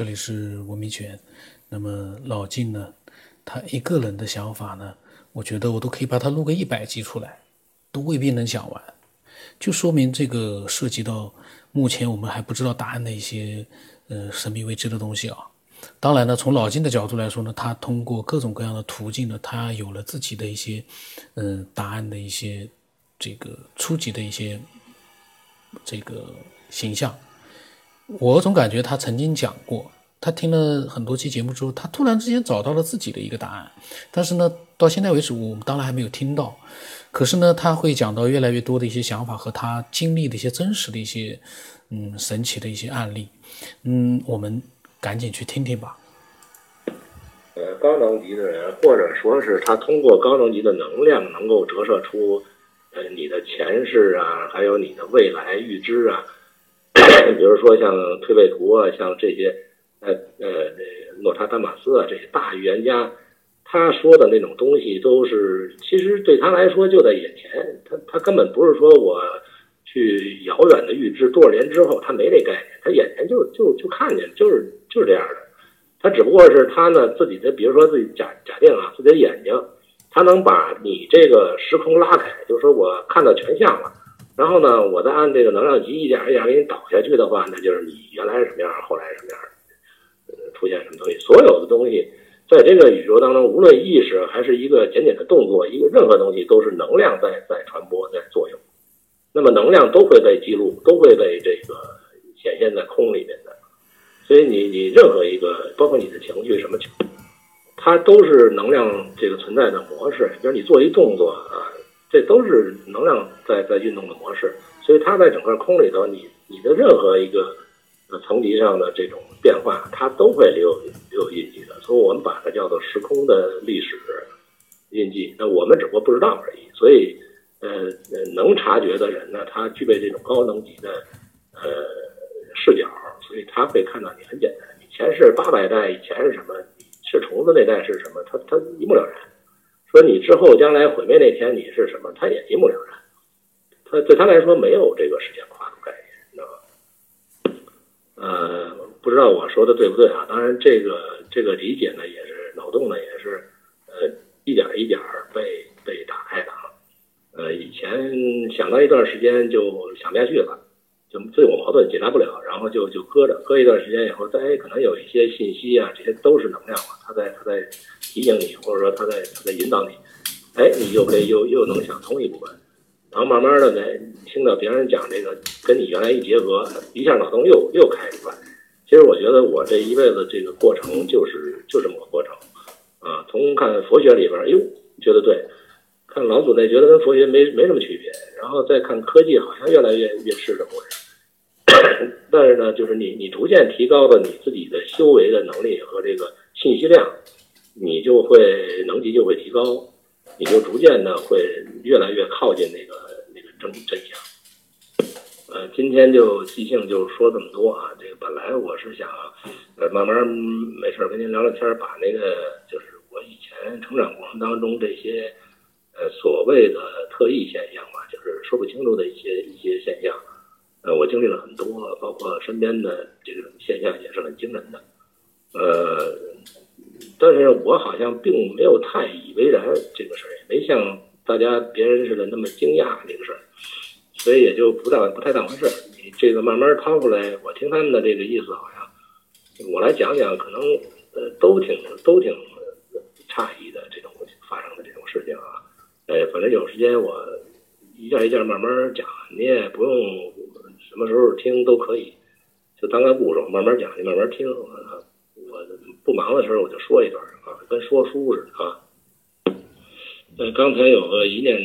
这里是文明泉。那么老晋呢，他一个人的想法呢，我觉得我都可以把他录个一百集出来，都未必能讲完。就说明这个涉及到目前我们还不知道答案的一些呃神秘未知的东西啊。当然呢，从老金的角度来说呢，他通过各种各样的途径呢，他有了自己的一些嗯答案的一些这个初级的一些这个形象。我总感觉他曾经讲过，他听了很多期节目之后，他突然之间找到了自己的一个答案。但是呢，到现在为止，我们当然还没有听到。可是呢，他会讲到越来越多的一些想法和他经历的一些真实的一些嗯神奇的一些案例。嗯，我们赶紧去听听吧。呃，高能级的人，或者说是他通过高能级的能量，能够折射出呃你的前世啊，还有你的未来预知啊。比如说像推背图啊，像这些，呃呃，诺查丹马斯啊，这些大预言家，他说的那种东西都是，其实对他来说就在眼前，他他根本不是说我去遥远的预知多少年之后，他没这概念，他眼前就就就看见，就是就是这样的，他只不过是他呢自己的，比如说自己假假定啊，自己的眼睛，他能把你这个时空拉开，就是说我看到全像了。然后呢，我再按这个能量级一点一点给你导下去的话，那就是你原来是什么样，后来什么样，呃，出现什么东西，所有的东西，在这个宇宙当中，无论意识还是一个简简的动作，一个任何东西都是能量在在传播在作用，那么能量都会被记录，都会被这个显现在空里面的，所以你你任何一个，包括你的情绪什么情，它都是能量这个存在的模式，就是你做一动作啊。这都是能量在在运动的模式，所以它在整个空里头，你你的任何一个呃层级上的这种变化，它都会留有留有印记的。所以我们把它叫做时空的历史印记。那我们只不过不知道而已。所以呃能察觉的人呢，他具备这种高能级的呃视角，所以他会看到你很简单，以前是八百代，以前是什么，是虫子那代是什么，他他一目了然。说你之后将来毁灭那天你是什么？他也一目了然。他对他来说没有这个时间跨度概念，你知道吧？呃，不知道我说的对不对啊？当然，这个这个理解呢，也是脑洞呢，也是呃一点一点被被打开的啊。呃，以前想到一段时间就想不下去了，就自我矛盾解答不了，然后就就搁着，搁一段时间以后，再可能有一些信息啊，这些都是能量嘛，它在它在。提醒你，或者说他在他在引导你，哎，你就可以又又能想通一部分，然后慢慢的呢，听到别人讲这个，跟你原来一结合，一下脑洞又又开出来。其实我觉得我这一辈子这个过程就是就这么个过程啊。从看佛学里边，哟，觉得对；看老祖那，觉得跟佛学没没什么区别。然后再看科技，好像越来越越是这么回事。但是呢，就是你你逐渐提高了你自己的修为的能力和这个信息量。你就会能级就会提高，你就逐渐的会越来越靠近那个那个真真相。呃，今天就即兴就说这么多啊。这个本来我是想，呃，慢慢没事跟您聊聊天，把那个就是我以前成长过程当中这些呃所谓的特异现象吧，就是说不清楚的一些一些现象。呃，我经历了很多，包括身边的这种现象也是很惊人的。呃。但是我好像并没有太以为然这个事儿，也没像大家别人似的那么惊讶这个事儿，所以也就不大不太当回事儿。你这个慢慢掏出来，我听他们的这个意思，好像我来讲讲，可能呃都挺都挺诧异的这种发生的这种事情啊。呃，反正有时间我一件一件慢慢讲，你也不用什么时候听都可以，就当个故事慢慢讲，你慢慢听。不忙的时候我就说一段啊，跟说书似的啊。呃，刚才有个一念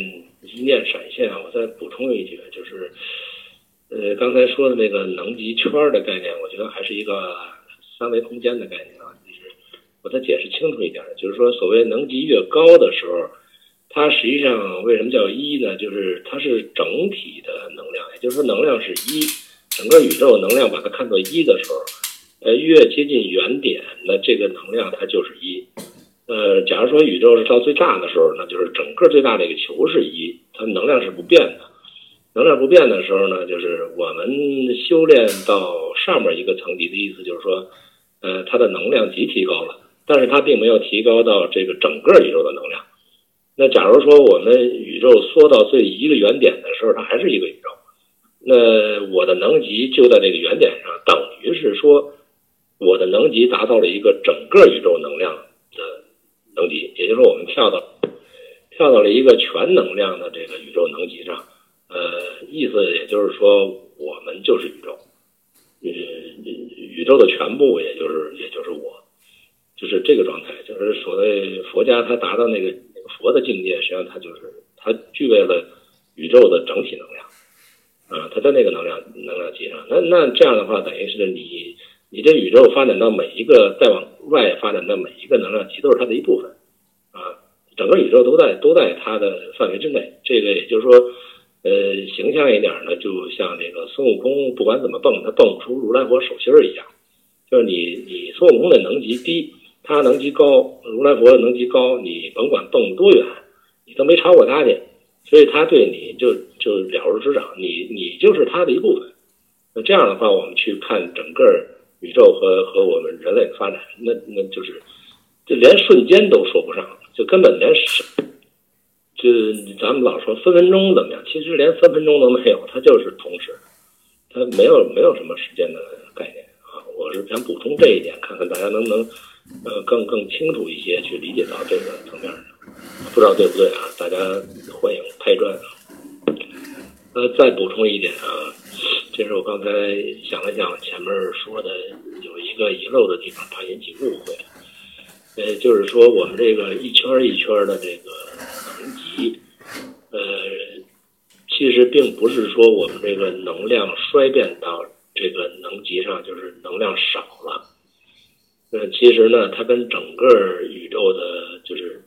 一念闪现，我再补充一句，就是，呃，刚才说的那个能级圈的概念，我觉得还是一个三维空间的概念啊。就是我再解释清楚一点，就是说，所谓能级越高的时候，它实际上为什么叫一呢？就是它是整体的能量，也就是说，能量是一，整个宇宙能量把它看作一的时候。呃，越接近原点，那这个能量它就是一。呃，假如说宇宙是到最大的时候，那就是整个最大的一个球是一，它能量是不变的。能量不变的时候呢，就是我们修炼到上面一个层级的意思，就是说，呃，它的能量级提高了，但是它并没有提高到这个整个宇宙的能量。那假如说我们宇宙缩到最一个原点的时候，它还是一个宇宙，那我的能级就在这个原点上，等于是说我的能级达到了一个整个宇宙能量的能级，也就是说我们跳到跳到了一个全能量的这个宇宙能级上。呃，意思也就是说，我们就是宇宙，宇宇宙的全部，也就是也就是我，就是这个状态，就是所谓佛家他达到那个。佛的境界，实际上他就是他具备了宇宙的整体能量，啊，他在那个能量能量级上。那那这样的话，等于是你你这宇宙发展到每一个再往外发展的每一个能量级，都是它的一部分，啊，整个宇宙都在都在它的范围之内。这个也就是说，呃，形象一点呢，就像这个孙悟空，不管怎么蹦，他蹦不出如来佛手心儿一样。就是你你孙悟空的能级低。他能级高，如来佛的能级高，你甭管蹦多远，你都没超过他去，所以他对你就就了如指掌，你你就是他的一部分。那这样的话，我们去看整个宇宙和和我们人类的发展，那那就是就连瞬间都说不上，就根本连是，就咱们老说分分钟怎么样，其实连三分钟都没有，它就是同时，它没有没有什么时间的概念啊。我是想补充这一点，看看大家能不能。呃，更更清楚一些去理解到这个层面上，不知道对不对啊？大家欢迎拍砖。呃，再补充一点啊，这是我刚才想了想，前面说的有一个遗漏的地方，怕引起误会。呃，就是说我们这个一圈一圈的这个能级，呃，其实并不是说我们这个能量衰变到这个能级上，就是能量少了。呃，其实呢，它跟整个宇宙的，就是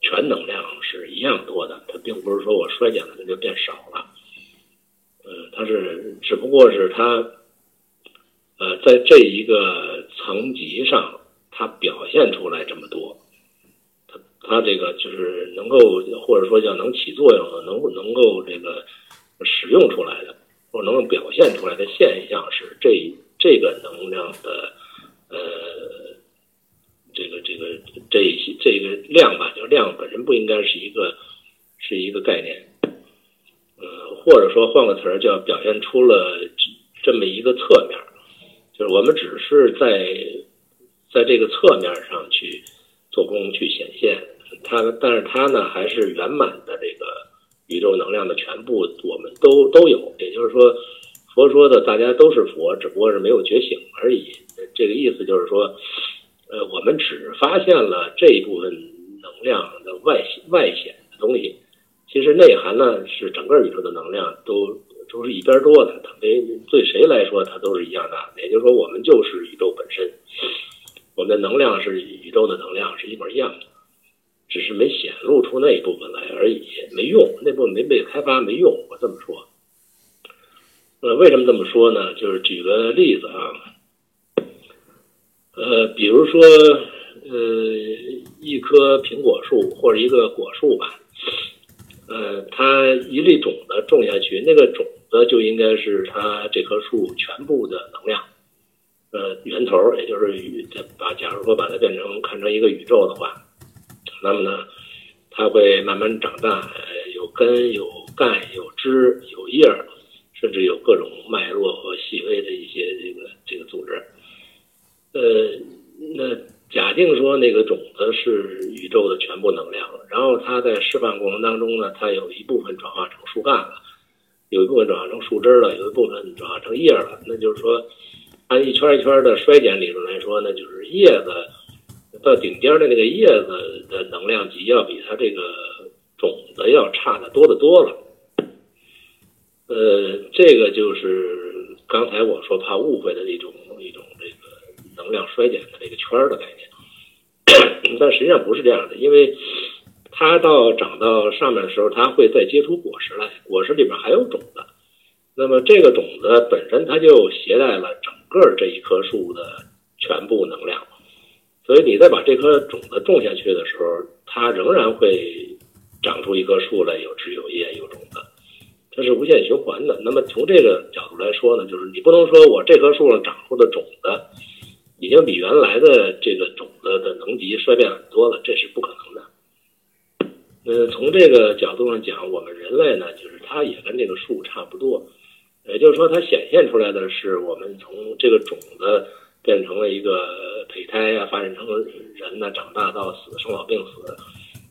全能量是一样多的。它并不是说我衰减了，它就变少了。呃，它是只不过是它，呃，在这一个层级上，它表现出来这么多。它它这个就是能够，或者说叫能起作用的，能能够这个使用出来的，或者能够表现出来的现象是这这个能量的。呃，这个这个这一些这个量吧，就量本身不应该是一个是一个概念，或者说换个词儿，叫表现出了这么一个侧面，就是我们只是在在这个侧面上去做功去显现它，但是它呢还是圆满的这个宇宙能量的全部，我们都都有，也就是说。佛说的，大家都是佛，只不过是没有觉醒而已。这个意思就是说，呃，我们只发现了这一部分能量的外外显，其实内涵呢是整个宇宙的能量都都是一边多的。它没对谁来说，它都是一样的。也就是说，我们就是宇宙本身，我们的能量是宇宙的能量是一模一样的，只是没显露出那一部分来而已，没用，那部分没被开发，没用。我这么说。呃，为什么这么说呢？就是举个例子啊，呃，比如说，呃，一棵苹果树或者一个果树吧，呃，它一粒种子种下去，那个种子就应该是它这棵树全部的能量，呃，源头，也就是宇，把假如说把它变成看成一个宇宙的话，那么呢，它会慢慢长大，有根、有干、有枝、有叶。甚至有各种脉络和细微的一些这个这个组织，呃，那假定说那个种子是宇宙的全部能量，然后它在释放过程当中呢，它有一部分转化成树干了，有一部分转化成树枝了，有一部分转化成叶了。那就是说，按一圈一圈的衰减理论来说，那就是叶子到顶尖的那个叶子的能量级要比它这个种子要差的多得多了。呃，这个就是刚才我说怕误会的一种能量衰减的这个圈儿的概念，但实际上不是这样的，因为它到长到上面的时候，它会再结出果实来，果实里边还有种子，那么这个种子本身它就携带了整个这一棵树的全部能量，所以你再把这颗种子种下去的时候，它仍然会长出一棵树来，有枝有叶有种子。它是无限循环的。那么从这个角度来说呢，就是你不能说我这棵树上长出的种子，已经比原来的这个种子的能级衰变很多了，这是不可能的。呃，从这个角度上讲，我们人类呢，就是它也跟这个树差不多，也就是说，它显现出来的是我们从这个种子变成了一个胚胎啊，发展成人呢，长大到死，生老病死，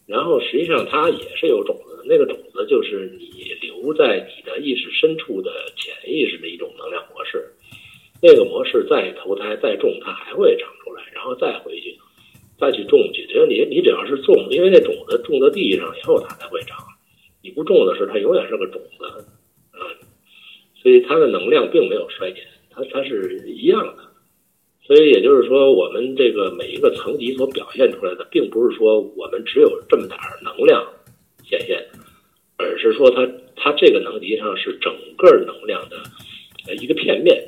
然后实际上它也是有种子的，那个种子就是你留在你的意识深处的潜意识的一种能量模式，那个模式再投胎再种，它还会长出来，然后再回去。再去种去，只要你你只要是种，因为那种子种到地上以后它才会长，你不种的时候它永远是个种子，嗯，所以它的能量并没有衰减，它它是一样的，所以也就是说，我们这个每一个层级所表现出来的，并不是说我们只有这么点儿能量显现，而是说它它这个能级上是整个能量的一个片面，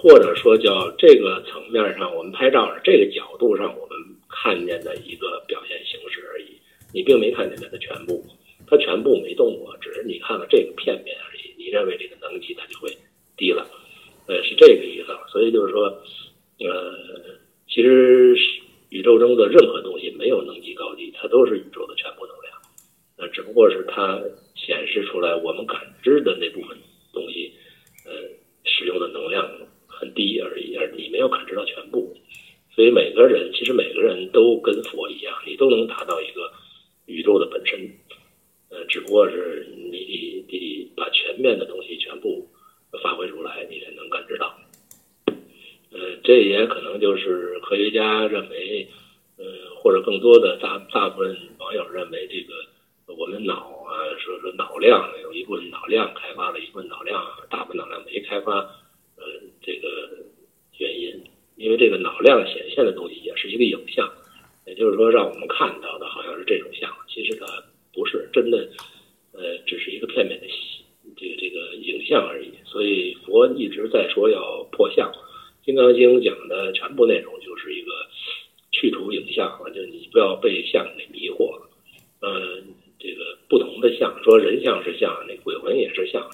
或者说叫这个层面上我们拍照这个角度上我们。看见的一个表现形式而已，你并没看见它的全部，它全部没动过，只是你看了这个片面而已。你认为这个能级它就会低了，呃，是这个意思。所以就是说，呃，其实宇宙中的任何东西没有能级高低，它都是宇宙的全部能量，呃，只不过是它显示出来我们感知的那部分东西，呃，使用的能量很低而已，而你没有感知到全部。所以每个人其实每个人都跟佛一样，你都能达到一个宇宙的本身，呃，只不过是你得把全面的东西全部发挥出来，你才能感知到。呃，这也可能就是科学家认为，呃，或者更多的大大部分网友认为，这个我们脑啊，说说脑量有一部分脑量开发了一部分脑量，大部分脑量没开发，呃，这个原因。因为这个脑量显现的东西也是一个影像，也就是说，让我们看到的好像是这种像，其实它不是真的，呃，只是一个片面的这个这个影像而已。所以佛一直在说要破相，《金刚经》讲的全部内容就是一个去除影像，就你不要被相给迷惑了。呃，这个不同的相，说人像是像，那鬼魂也是像。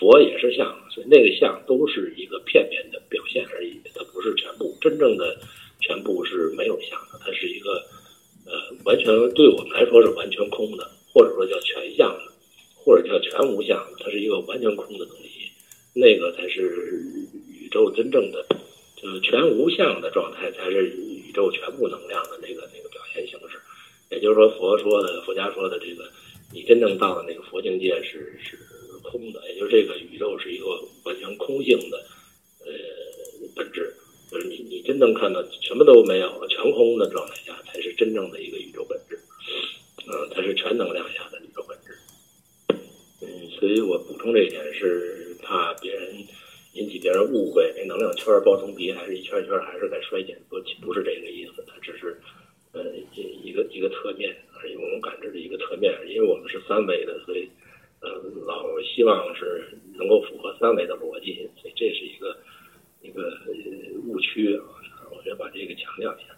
佛也是像，所以那个像都是一个片面的表现而已，它不是全部。真正的全部是没有像的，它是一个呃完全对我们来说是完全空的，或者说叫全像的，或者叫全无相的，它是一个完全空的东西。那个才是宇宙真正的就是全无相的状态，才是宇宙全部能量的那个那个表现形式。也就是说，佛说的佛家说的这个，你真正到的那个佛境界是是。空的，也就是这个宇宙是一个完全空性的，呃，本质，就是你你真正看到什么都没有了全空的状态下，才是真正的一个宇宙本质，嗯，它是全能量下的宇宙本质，嗯，所以我补充这一点是怕别人引起别人误会，那能量圈包层皮还是一圈一圈还是在衰减，不不是这个意思，它只是呃一个一个侧面而已，我们感知的一个侧面，因为我们是三维的，所以。呃，老希望是能够符合三维的逻辑，所以这是一个一个误区啊，我觉得把这个强调一下。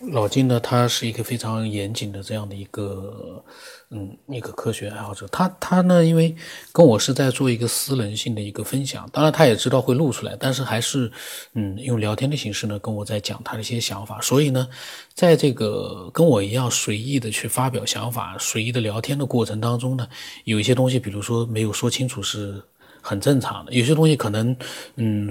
老金呢，他是一个非常严谨的这样的一个，嗯，一个科学爱好者。他他呢，因为跟我是在做一个私人性的一个分享，当然他也知道会录出来，但是还是，嗯，用聊天的形式呢，跟我在讲他的一些想法。所以呢，在这个跟我一样随意的去发表想法、随意的聊天的过程当中呢，有一些东西，比如说没有说清楚，是很正常的。有些东西可能，嗯，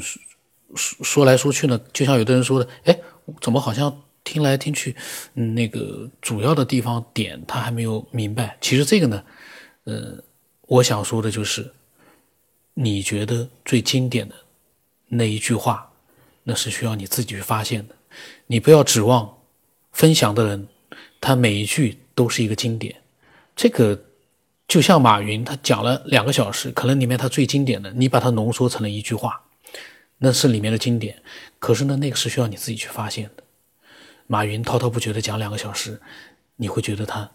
说说来说去呢，就像有的人说的，哎，怎么好像。听来听去，嗯，那个主要的地方点他还没有明白。其实这个呢，呃，我想说的就是，你觉得最经典的那一句话，那是需要你自己去发现的。你不要指望分享的人，他每一句都是一个经典。这个就像马云，他讲了两个小时，可能里面他最经典的，你把它浓缩成了一句话，那是里面的经典。可是呢，那个是需要你自己去发现的。马云滔滔不绝的讲两个小时，你会觉得他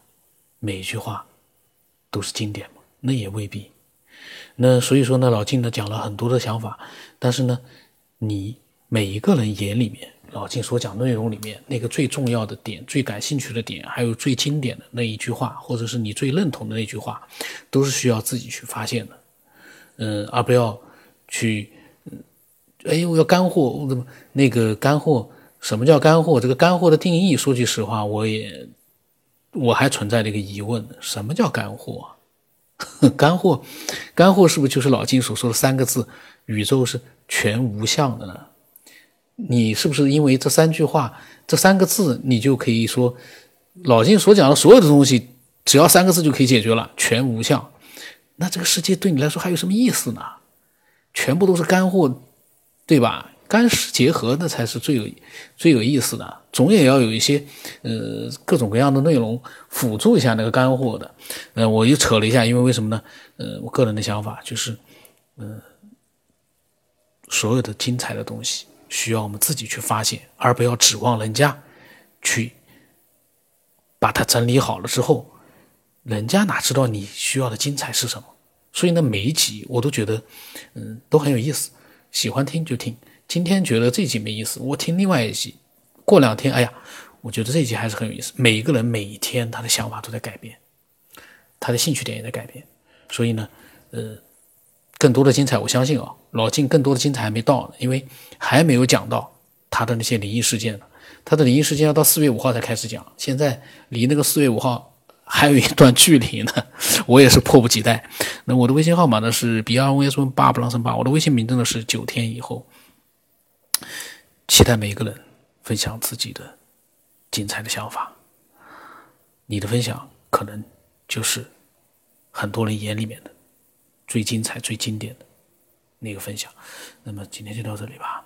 每一句话都是经典吗？那也未必。那所以说呢，老静呢讲了很多的想法，但是呢，你每一个人眼里面，老静所讲内容里面那个最重要的点、最感兴趣的点，还有最经典的那一句话，或者是你最认同的那句话，都是需要自己去发现的。嗯，而不要去哎呦，要干货，我怎么那个干货？什么叫干货？这个干货的定义，说句实话，我也我还存在这个疑问：什么叫干货？干货，干货是不是就是老金所说的三个字？宇宙是全无相的呢？你是不是因为这三句话、这三个字，你就可以说老金所讲的所有的东西，只要三个字就可以解决了？全无相，那这个世界对你来说还有什么意思呢？全部都是干货，对吧？干湿结合，那才是最有最有意思的。总也要有一些呃各种各样的内容辅助一下那个干货的。呃，我又扯了一下，因为为什么呢？呃，我个人的想法就是，呃，所有的精彩的东西需要我们自己去发现，而不要指望人家去把它整理好了之后，人家哪知道你需要的精彩是什么？所以呢，每一集我都觉得，嗯，都很有意思，喜欢听就听。今天觉得这集没意思，我听另外一集。过两天，哎呀，我觉得这一集还是很有意思。每一个人每一天他的想法都在改变，他的兴趣点也在改变。所以呢，呃，更多的精彩，我相信啊，老晋更多的精彩还没到呢，因为还没有讲到他的那些灵异事件呢。他的灵异事件要到四月五号才开始讲，现在离那个四月五号还有一段距离呢。我也是迫不及待。那我的微信号码呢是 b r o s 八不浪声八，我的微信名真的是九天以后。期待每一个人分享自己的精彩的想法，你的分享可能就是很多人眼里面的最精彩、最经典的那个分享。那么今天就到这里吧。